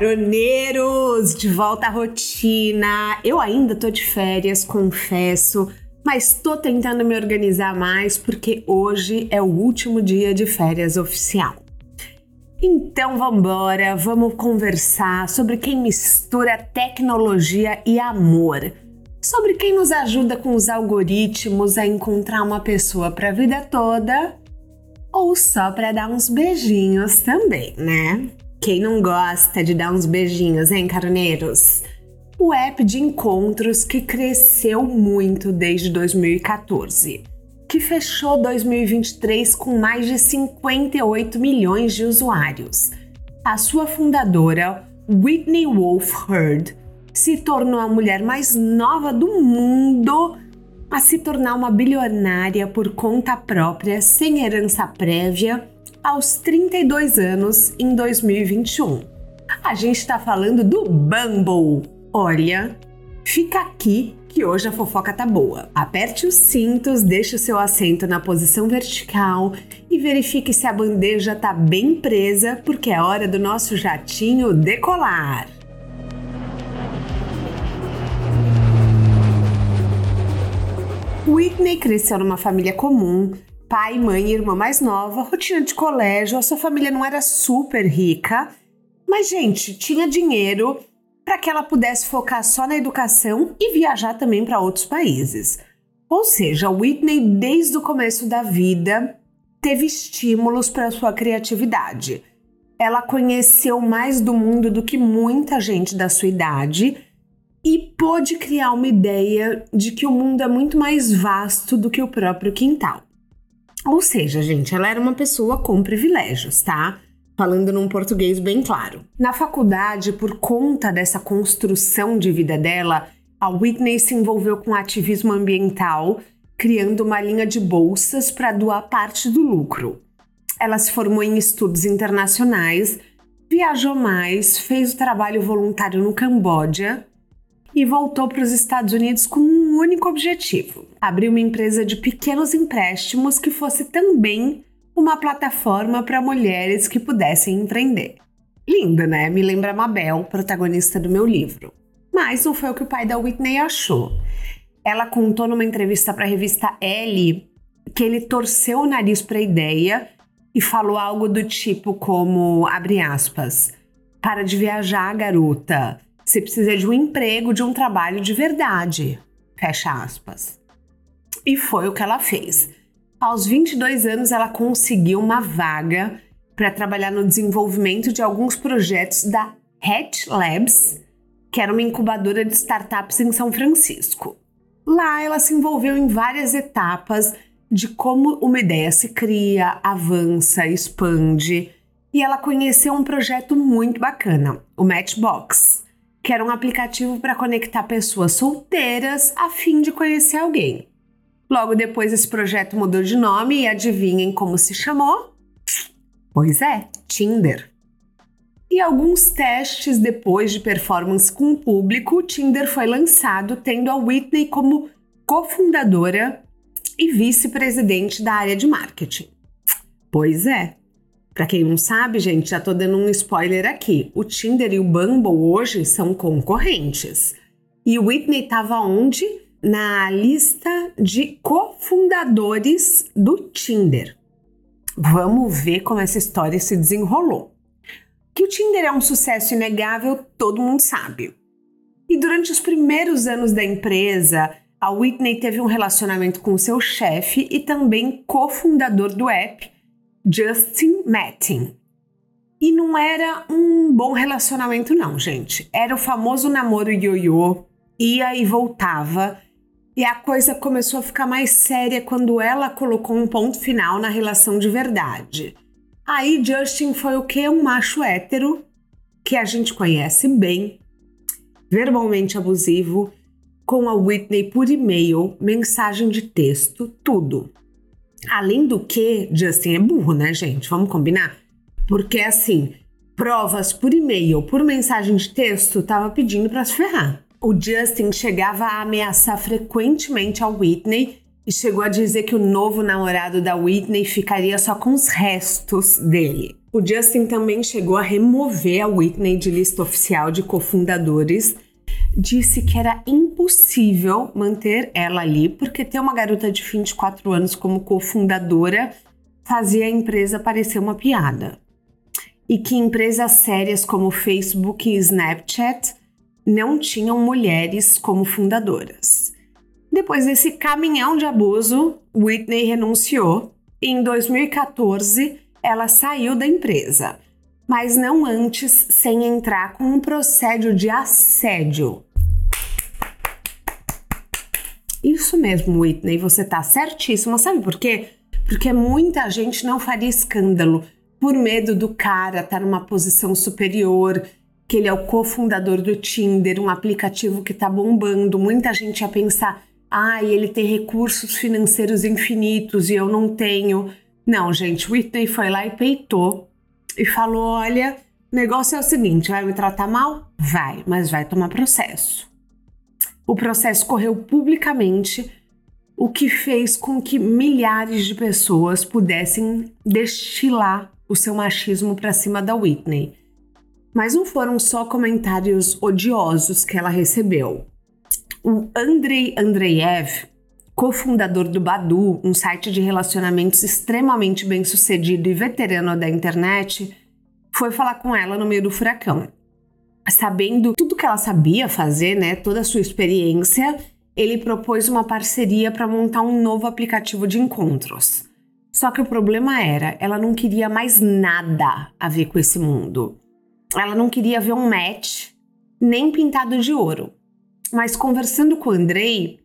Caroneiros, de volta à rotina. Eu ainda tô de férias, confesso, mas tô tentando me organizar mais porque hoje é o último dia de férias oficial. Então vambora, vamos conversar sobre quem mistura tecnologia e amor. Sobre quem nos ajuda com os algoritmos a encontrar uma pessoa para a vida toda ou só para dar uns beijinhos também, né? Quem não gosta de dar uns beijinhos, hein, carneiros? O app de encontros que cresceu muito desde 2014, que fechou 2023 com mais de 58 milhões de usuários. A sua fundadora, Whitney Wolf Heard, se tornou a mulher mais nova do mundo a se tornar uma bilionária por conta própria, sem herança prévia aos 32 anos em 2021. A gente está falando do Bumble. Olha, fica aqui que hoje a fofoca tá boa. Aperte os cintos, deixe o seu assento na posição vertical e verifique se a bandeja tá bem presa, porque é hora do nosso jatinho decolar. Whitney cresceu numa família comum, pai, mãe e irmã mais nova, rotina de colégio, a sua família não era super rica, mas, gente, tinha dinheiro para que ela pudesse focar só na educação e viajar também para outros países. Ou seja, Whitney, desde o começo da vida, teve estímulos para sua criatividade. Ela conheceu mais do mundo do que muita gente da sua idade e pôde criar uma ideia de que o mundo é muito mais vasto do que o próprio quintal. Ou seja, gente, ela era uma pessoa com privilégios, tá? Falando num português bem claro. Na faculdade, por conta dessa construção de vida dela, a Whitney se envolveu com ativismo ambiental, criando uma linha de bolsas para doar parte do lucro. Ela se formou em estudos internacionais, viajou mais, fez o trabalho voluntário no Camboja e voltou para os Estados Unidos com um único objetivo: abrir uma empresa de pequenos empréstimos que fosse também uma plataforma para mulheres que pudessem empreender. Lindo, né? Me lembra Mabel, protagonista do meu livro. Mas não foi o que o pai da Whitney achou. Ela contou numa entrevista para a revista Elle que ele torceu o nariz para a ideia e falou algo do tipo como, abre aspas, para de viajar, garota. Você precisa de um emprego, de um trabalho de verdade. Fecha aspas. E foi o que ela fez. Aos 22 anos, ela conseguiu uma vaga para trabalhar no desenvolvimento de alguns projetos da Hatch Labs, que era uma incubadora de startups em São Francisco. Lá, ela se envolveu em várias etapas de como uma ideia se cria, avança, expande, e ela conheceu um projeto muito bacana, o Matchbox que era um aplicativo para conectar pessoas solteiras a fim de conhecer alguém. Logo depois, esse projeto mudou de nome e adivinhem como se chamou? Pois é, Tinder. E alguns testes depois de performance com o público, o Tinder foi lançado, tendo a Whitney como cofundadora e vice-presidente da área de marketing. Pois é, para quem não sabe, gente, já tô dando um spoiler aqui. O Tinder e o Bumble hoje são concorrentes. E Whitney estava onde? Na lista de cofundadores do Tinder. Vamos ver como essa história se desenrolou. Que o Tinder é um sucesso inegável, todo mundo sabe. E durante os primeiros anos da empresa, a Whitney teve um relacionamento com seu chefe e também cofundador do app, Justin Mattin. E não era um bom relacionamento, não, gente. Era o famoso namoro ioiô, ia e voltava. E a coisa começou a ficar mais séria quando ela colocou um ponto final na relação de verdade. Aí Justin foi o que? Um macho hétero, que a gente conhece bem, verbalmente abusivo, com a Whitney por e-mail, mensagem de texto, tudo. Além do que, Justin é burro, né, gente? Vamos combinar? Porque assim, provas por e-mail, por mensagem de texto, tava pedindo para se ferrar. O Justin chegava a ameaçar frequentemente a Whitney e chegou a dizer que o novo namorado da Whitney ficaria só com os restos dele. O Justin também chegou a remover a Whitney de lista oficial de cofundadores. Disse que era impossível manter ela ali, porque ter uma garota de 24 anos como cofundadora fazia a empresa parecer uma piada. E que empresas sérias como Facebook e Snapchat não tinham mulheres como fundadoras. Depois desse caminhão de abuso, Whitney renunciou e em 2014 ela saiu da empresa, mas não antes sem entrar com um processo de assédio. Isso mesmo, Whitney, você tá certíssima. Sabe por quê? Porque muita gente não faria escândalo por medo do cara estar tá numa posição superior, que ele é o cofundador do Tinder, um aplicativo que tá bombando. Muita gente ia pensar, ah, ele tem recursos financeiros infinitos e eu não tenho. Não, gente, Whitney foi lá e peitou e falou: olha, o negócio é o seguinte, vai me tratar mal? Vai, mas vai tomar processo. O processo correu publicamente, o que fez com que milhares de pessoas pudessem destilar o seu machismo para cima da Whitney. Mas não foram só comentários odiosos que ela recebeu. O Andrei Andreev, cofundador do Badu, um site de relacionamentos extremamente bem sucedido e veterano da internet, foi falar com ela no meio do furacão. Sabendo tudo que ela sabia fazer, né, toda a sua experiência, ele propôs uma parceria para montar um novo aplicativo de encontros. Só que o problema era, ela não queria mais nada a ver com esse mundo. Ela não queria ver um match, nem pintado de ouro. Mas conversando com o Andrei,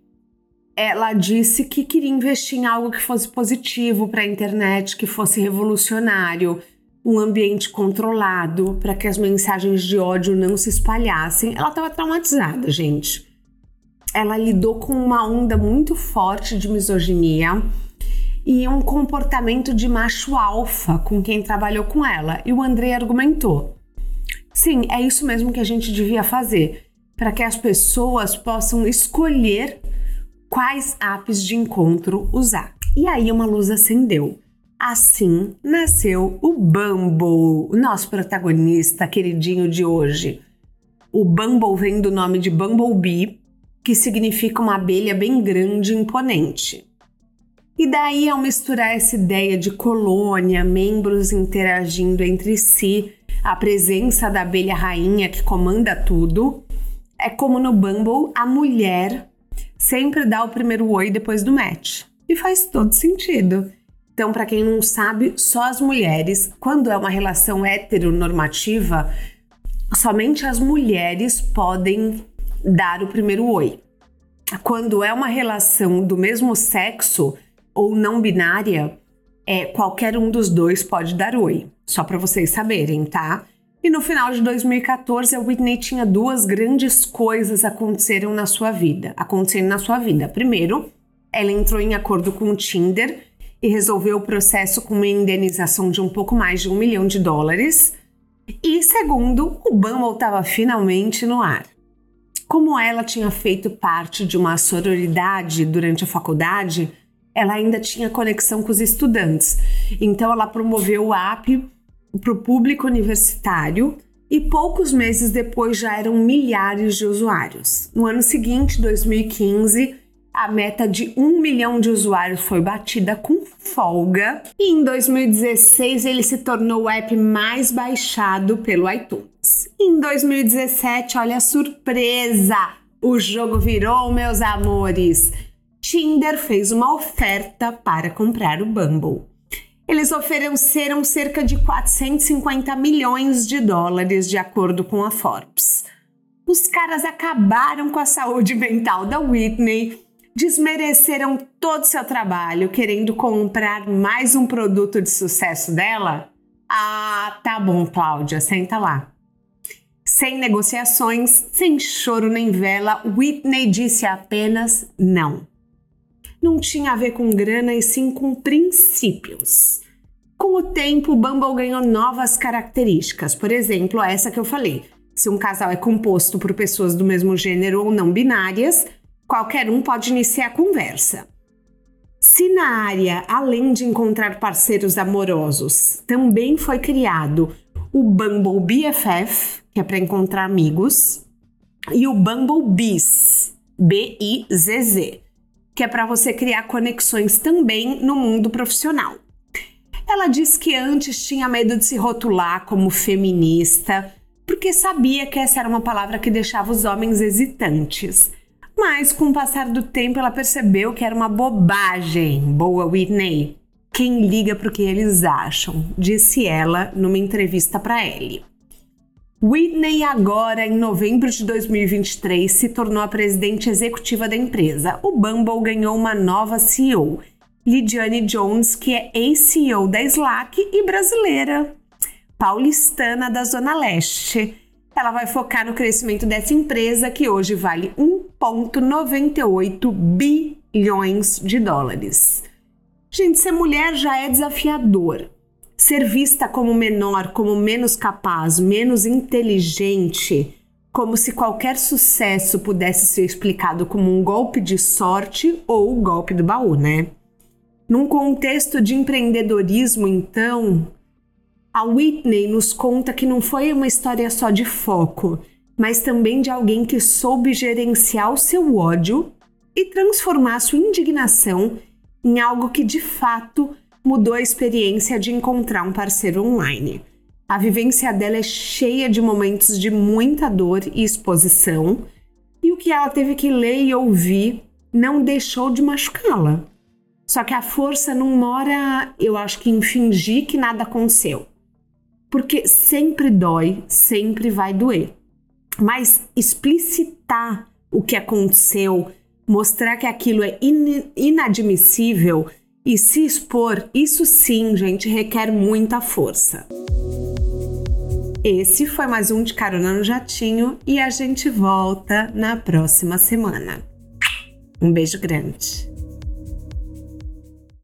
ela disse que queria investir em algo que fosse positivo para a internet, que fosse revolucionário, um ambiente controlado, para que as mensagens de ódio não se espalhassem. Ela estava traumatizada, gente. Ela lidou com uma onda muito forte de misoginia e um comportamento de macho alfa com quem trabalhou com ela. E o Andrei argumentou: sim, é isso mesmo que a gente devia fazer, para que as pessoas possam escolher quais apps de encontro usar. E aí uma luz acendeu. Assim nasceu o Bumble, o nosso protagonista queridinho de hoje. O Bumble vem do nome de Bumblebee, que significa uma abelha bem grande e imponente. E daí, ao misturar essa ideia de colônia, membros interagindo entre si, a presença da abelha rainha que comanda tudo, é como no Bumble a mulher sempre dá o primeiro oi depois do match. E faz todo sentido. Então, para quem não sabe, só as mulheres, quando é uma relação heteronormativa, somente as mulheres podem dar o primeiro oi. Quando é uma relação do mesmo sexo ou não binária, é, qualquer um dos dois pode dar oi. Só para vocês saberem, tá? E no final de 2014, a Whitney tinha duas grandes coisas aconteceram na sua vida, acontecendo na sua vida. Primeiro, ela entrou em acordo com o Tinder e resolveu o processo com uma indenização de um pouco mais de um milhão de dólares. E segundo, o Bumble estava finalmente no ar. Como ela tinha feito parte de uma sororidade durante a faculdade, ela ainda tinha conexão com os estudantes. Então ela promoveu o app para o público universitário e poucos meses depois já eram milhares de usuários. No ano seguinte, 2015, a meta de um milhão de usuários foi batida com folga e em 2016 ele se tornou o app mais baixado pelo iTunes. Em 2017, olha a surpresa! O jogo virou, meus amores! Tinder fez uma oferta para comprar o Bumble. Eles ofereceram cerca de 450 milhões de dólares, de acordo com a Forbes. Os caras acabaram com a saúde mental da Whitney, desmereceram todo o seu trabalho, querendo comprar mais um produto de sucesso dela? Ah, tá bom, Cláudia, senta lá. Sem negociações, sem choro nem vela, Whitney disse apenas não não tinha a ver com grana e sim com princípios. Com o tempo, o Bumble ganhou novas características, por exemplo, essa que eu falei. Se um casal é composto por pessoas do mesmo gênero ou não binárias, qualquer um pode iniciar a conversa. Se na área, além de encontrar parceiros amorosos, também foi criado o Bumble BFF, que é para encontrar amigos, e o Bumble Biz, B-I-Z-Z, que é para você criar conexões também no mundo profissional. Ela diz que antes tinha medo de se rotular como feminista, porque sabia que essa era uma palavra que deixava os homens hesitantes. Mas com o passar do tempo ela percebeu que era uma bobagem. Boa Whitney. Quem liga para o que eles acham, disse ela numa entrevista para ele. Whitney agora, em novembro de 2023, se tornou a presidente executiva da empresa. O Bumble ganhou uma nova CEO, Lidiane Jones, que é ex-CEO da Slack e brasileira, paulistana da Zona Leste. Ela vai focar no crescimento dessa empresa que hoje vale 1,98 bilhões de dólares. Gente, ser mulher já é desafiador. Ser vista como menor, como menos capaz, menos inteligente, como se qualquer sucesso pudesse ser explicado como um golpe de sorte ou o golpe do baú, né? Num contexto de empreendedorismo, então, a Whitney nos conta que não foi uma história só de foco, mas também de alguém que soube gerenciar o seu ódio e transformar sua indignação em algo que de fato mudou a experiência de encontrar um parceiro online. A vivência dela é cheia de momentos de muita dor e exposição, e o que ela teve que ler e ouvir não deixou de machucá-la. Só que a força não mora, eu acho que em fingir que nada aconteceu porque sempre dói, sempre vai doer. Mas explicitar o que aconteceu, mostrar que aquilo é in inadmissível e se expor, isso sim, gente, requer muita força. Esse foi mais um de Carona no Jatinho e a gente volta na próxima semana. Um beijo grande.